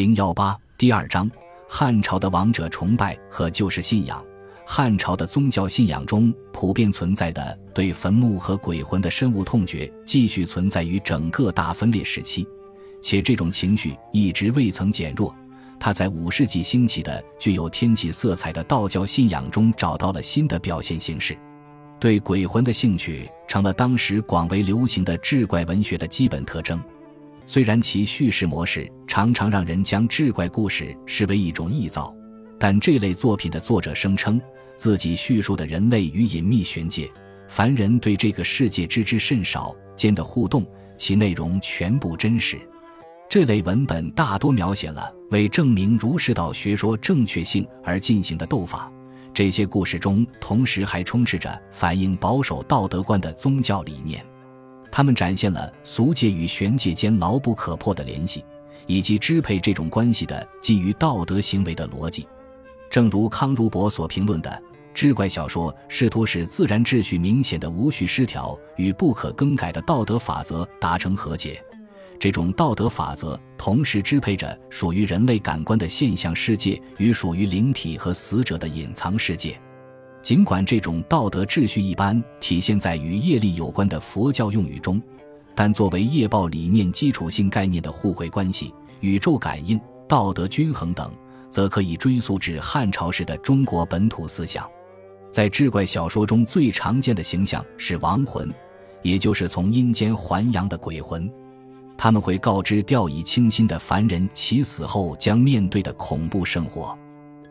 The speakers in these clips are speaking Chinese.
零幺八第二章：汉朝的王者崇拜和旧世信仰。汉朝的宗教信仰中普遍存在的对坟墓和鬼魂的深恶痛绝，继续存在于整个大分裂时期，且这种情绪一直未曾减弱。它在五世纪兴起的具有天启色彩的道教信仰中找到了新的表现形式，对鬼魂的兴趣成了当时广为流行的志怪文学的基本特征。虽然其叙事模式常常让人将志怪故事视为一种臆造，但这类作品的作者声称。自己叙述的人类与隐秘玄界、凡人对这个世界知之甚少间的互动，其内容全部真实。这类文本大多描写了为证明儒释道学说正确性而进行的斗法。这些故事中，同时还充斥着反映保守道德观的宗教理念。他们展现了俗界与玄界间牢不可破的联系，以及支配这种关系的基于道德行为的逻辑。正如康如伯所评论的。志怪小说试图使自然秩序明显的无序失调与不可更改的道德法则达成和解，这种道德法则同时支配着属于人类感官的现象世界与属于灵体和死者的隐藏世界。尽管这种道德秩序一般体现在与业力有关的佛教用语中，但作为业报理念基础性概念的互惠关系、宇宙感应、道德均衡等，则可以追溯至汉朝时的中国本土思想。在志怪小说中最常见的形象是亡魂，也就是从阴间还阳的鬼魂。他们会告知掉以轻心的凡人其死后将面对的恐怖生活。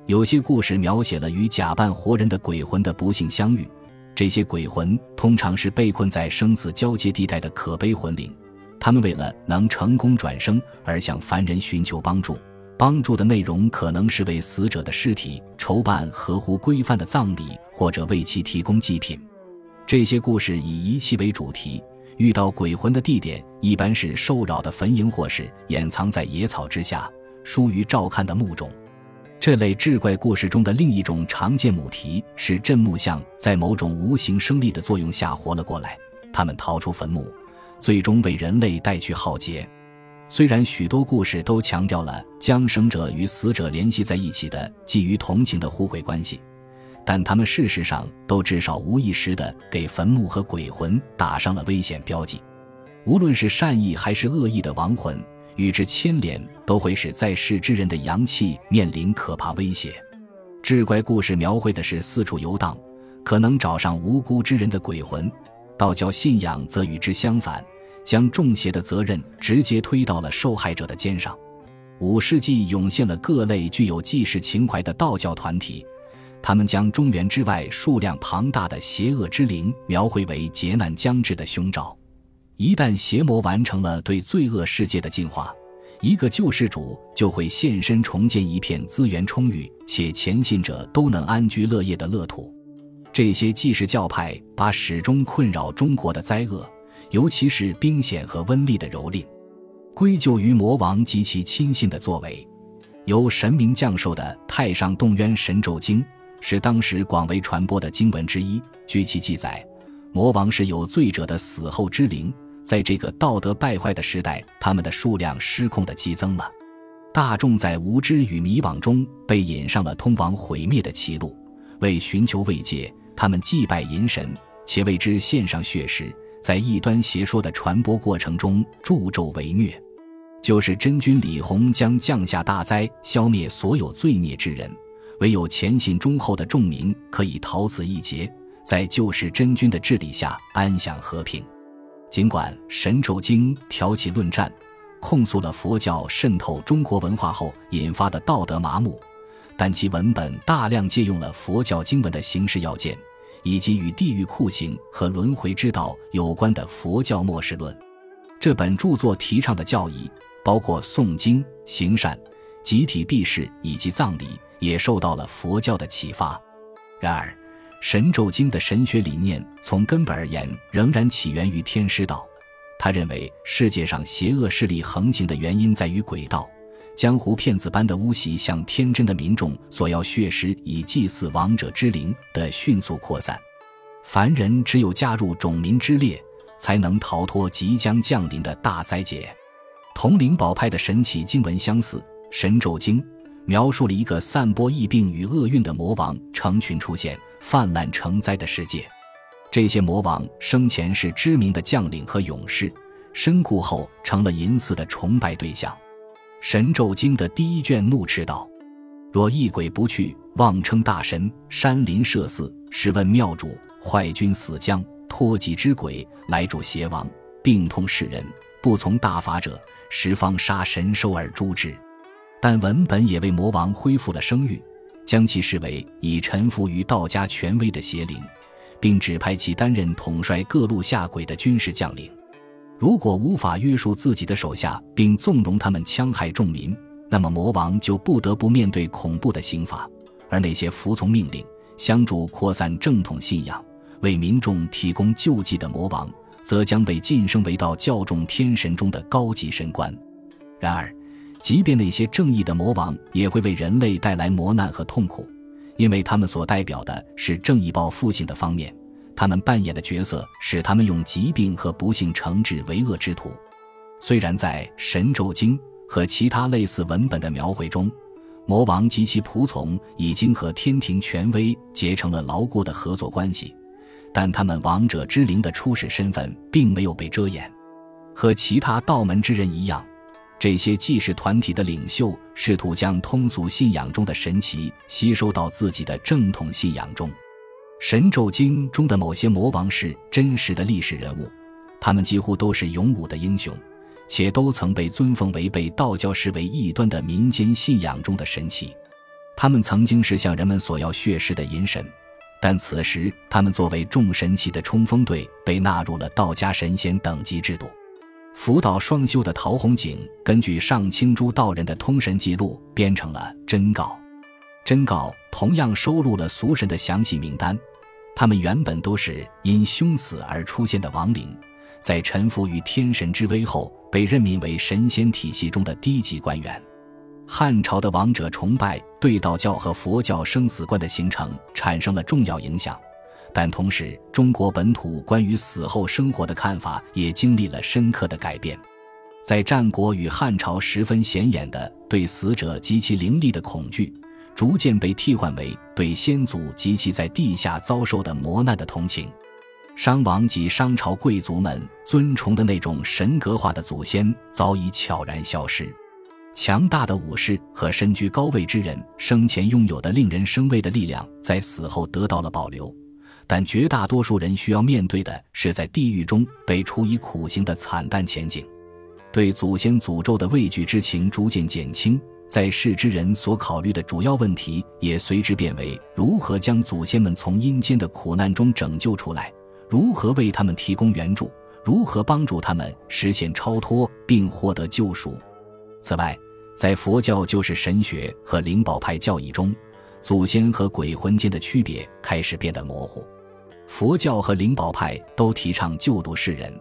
有些故事描写了与假扮活人的鬼魂的不幸相遇。这些鬼魂通常是被困在生死交界地带的可悲魂灵，他们为了能成功转生而向凡人寻求帮助。帮助的内容可能是为死者的尸体筹办合乎规范的葬礼，或者为其提供祭品。这些故事以遗弃为主题，遇到鬼魂的地点一般是受扰的坟茔，或是掩藏在野草之下、疏于照看的墓中。这类志怪故事中的另一种常见母题是镇墓像在某种无形生力的作用下活了过来，他们逃出坟墓，最终为人类带去浩劫。虽然许多故事都强调了将生者与死者联系在一起的基于同情的互惠关系，但他们事实上都至少无意识地给坟墓和鬼魂打上了危险标记。无论是善意还是恶意的亡魂，与之牵连都会使在世之人的阳气面临可怕威胁。志怪故事描绘的是四处游荡，可能找上无辜之人的鬼魂；道教信仰则与之相反。将中邪的责任直接推到了受害者的肩上。五世纪涌现了各类具有济世情怀的道教团体，他们将中原之外数量庞大的邪恶之灵描绘为劫难将至的凶兆。一旦邪魔完成了对罪恶世界的进化，一个救世主就会现身重建一片资源充裕且前信者都能安居乐业的乐土。这些济世教派把始终困扰中国的灾厄。尤其是兵险和瘟疫的蹂躏，归咎于魔王及其亲信的作为。由神明降授的《太上洞渊神咒经》是当时广为传播的经文之一。据其记载，魔王是有罪者的死后之灵，在这个道德败坏的时代，他们的数量失控的激增了。大众在无知与迷惘中被引上了通往毁灭的歧路。为寻求慰藉，他们祭拜淫神，且为之献上血食。在异端邪说的传播过程中助纣为虐，就是真君李弘将降下大灾，消灭所有罪孽之人，唯有虔信忠厚的众民可以逃此一劫，在救世真君的治理下安享和平。尽管《神咒经》挑起论战，控诉了佛教渗透中国文化后引发的道德麻木，但其文本大量借用了佛教经文的形式要件。以及与地狱酷刑和轮回之道有关的佛教末世论，这本著作提倡的教义包括诵经、行善、集体避世以及葬礼，也受到了佛教的启发。然而，《神咒经》的神学理念从根本而言仍然起源于天师道。他认为世界上邪恶势力横行的原因在于鬼道。江湖骗子般的巫习向天真的民众索要血食以祭祀亡者之灵的迅速扩散，凡人只有加入种民之列，才能逃脱即将降临的大灾劫。同灵宝派的神奇经文相似，神咒经》描述了一个散播疫病与厄运的魔王成群出现、泛滥成灾的世界。这些魔王生前是知名的将领和勇士，身故后成了淫寺的崇拜对象。《神咒经》的第一卷怒斥道：“若异鬼不去，妄称大神，山林设寺，试问庙主，坏君死将，托己之鬼来助邪王，病痛世人，不从大法者，十方杀神兽而诛之。”但文本也为魔王恢复了声誉，将其视为已臣服于道家权威的邪灵。并指派其担任统帅各路下鬼的军事将领。如果无法约束自己的手下，并纵容他们戕害众民，那么魔王就不得不面对恐怖的刑罚。而那些服从命令、相助扩散正统信仰、为民众提供救济的魔王，则将被晋升为到教众天神中的高级神官。然而，即便那些正义的魔王，也会为人类带来磨难和痛苦。因为他们所代表的是正义报复性的方面，他们扮演的角色使他们用疾病和不幸惩治为恶之徒。虽然在《神咒经》和其他类似文本的描绘中，魔王及其仆从已经和天庭权威结成了牢固的合作关系，但他们王者之灵的初始身份并没有被遮掩。和其他道门之人一样。这些祭祀团体的领袖试图将通俗信仰中的神奇吸收到自己的正统信仰中。《神咒经》中的某些魔王是真实的历史人物，他们几乎都是勇武的英雄，且都曾被尊奉为被道教视为异端的民间信仰中的神奇。他们曾经是向人们索要血尸的淫神，但此时他们作为众神奇的冲锋队被纳入了道家神仙等级制度。福道双修的陶弘景根据上清诸道人的通神记录编成了真告，真告同样收录了俗神的详细名单。他们原本都是因凶死而出现的亡灵，在臣服于天神之威后，被任命为神仙体系中的低级官员。汉朝的王者崇拜对道教和佛教生死观的形成产生了重要影响。但同时，中国本土关于死后生活的看法也经历了深刻的改变。在战国与汉朝十分显眼的对死者及其灵力的恐惧，逐渐被替换为对先祖及其在地下遭受的磨难的同情。商王及商朝贵族们尊崇的那种神格化的祖先早已悄然消失。强大的武士和身居高位之人生前拥有的令人生畏的力量，在死后得到了保留。但绝大多数人需要面对的是在地狱中被处以苦刑的惨淡前景，对祖先诅咒的畏惧之情逐渐减轻，在世之人所考虑的主要问题也随之变为如何将祖先们从阴间的苦难中拯救出来，如何为他们提供援助，如何帮助他们实现超脱并获得救赎。此外，在佛教救世神学和灵宝派教义中，祖先和鬼魂间的区别开始变得模糊。佛教和灵宝派都提倡救度世人，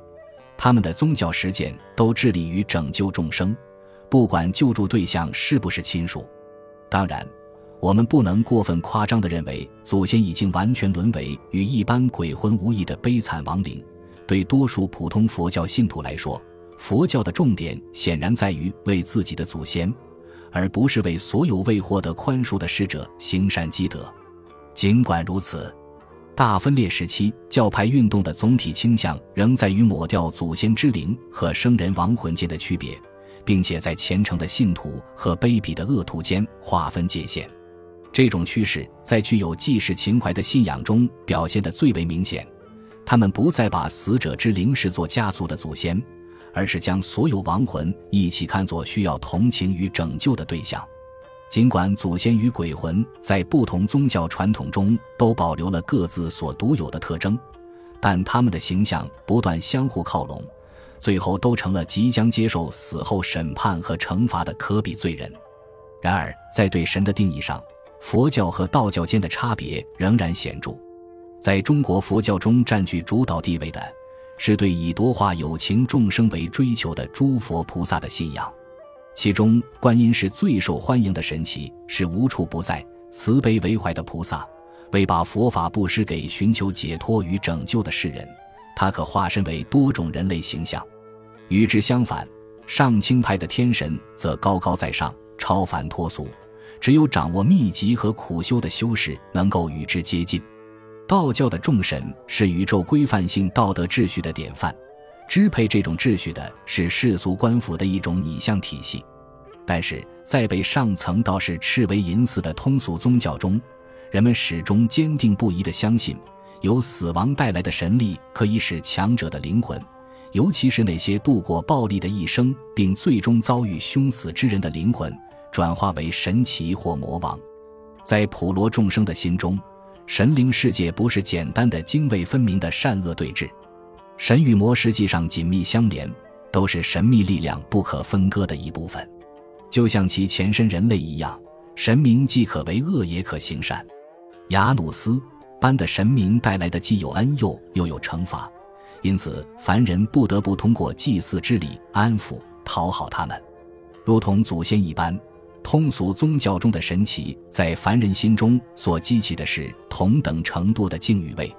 他们的宗教实践都致力于拯救众生，不管救助对象是不是亲属。当然，我们不能过分夸张地认为祖先已经完全沦为与一般鬼魂无异的悲惨亡灵。对多数普通佛教信徒来说，佛教的重点显然在于为自己的祖先，而不是为所有未获得宽恕的逝者行善积德。尽管如此。大分裂时期，教派运动的总体倾向仍在于抹掉祖先之灵和生人亡魂间的区别，并且在虔诚的信徒和卑鄙的恶徒间划分界限。这种趋势在具有祭祀情怀的信仰中表现得最为明显。他们不再把死者之灵视作家族的祖先，而是将所有亡魂一起看作需要同情与拯救的对象。尽管祖先与鬼魂在不同宗教传统中都保留了各自所独有的特征，但他们的形象不断相互靠拢，最后都成了即将接受死后审判和惩罚的可比罪人。然而，在对神的定义上，佛教和道教间的差别仍然显著。在中国佛教中占据主导地位的，是对以多化有情众生为追求的诸佛菩萨的信仰。其中，观音是最受欢迎的神奇，是无处不在、慈悲为怀的菩萨，为把佛法布施给寻求解脱与拯救的世人。他可化身为多种人类形象。与之相反，上清派的天神则高高在上，超凡脱俗，只有掌握秘籍和苦修的修士能够与之接近。道教的众神是宇宙规范性道德秩序的典范，支配这种秩序的是世俗官府的一种拟像体系。但是在被上层道士斥为淫祀的通俗宗教中，人们始终坚定不移地相信，由死亡带来的神力可以使强者的灵魂，尤其是那些度过暴力的一生并最终遭遇凶死之人的灵魂，转化为神奇或魔王。在普罗众生的心中。神灵世界不是简单的泾渭分明的善恶对峙，神与魔实际上紧密相连，都是神秘力量不可分割的一部分。就像其前身人类一样，神明既可为恶也可行善。雅努斯般的神明带来的既有恩佑又有惩罚，因此凡人不得不通过祭祀之礼安抚讨好他们，如同祖先一般。通俗宗教中的神奇，在凡人心中所激起的是同等程度的敬与畏。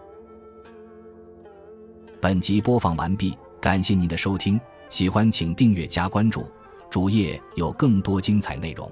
本集播放完毕，感谢您的收听，喜欢请订阅加关注，主页有更多精彩内容。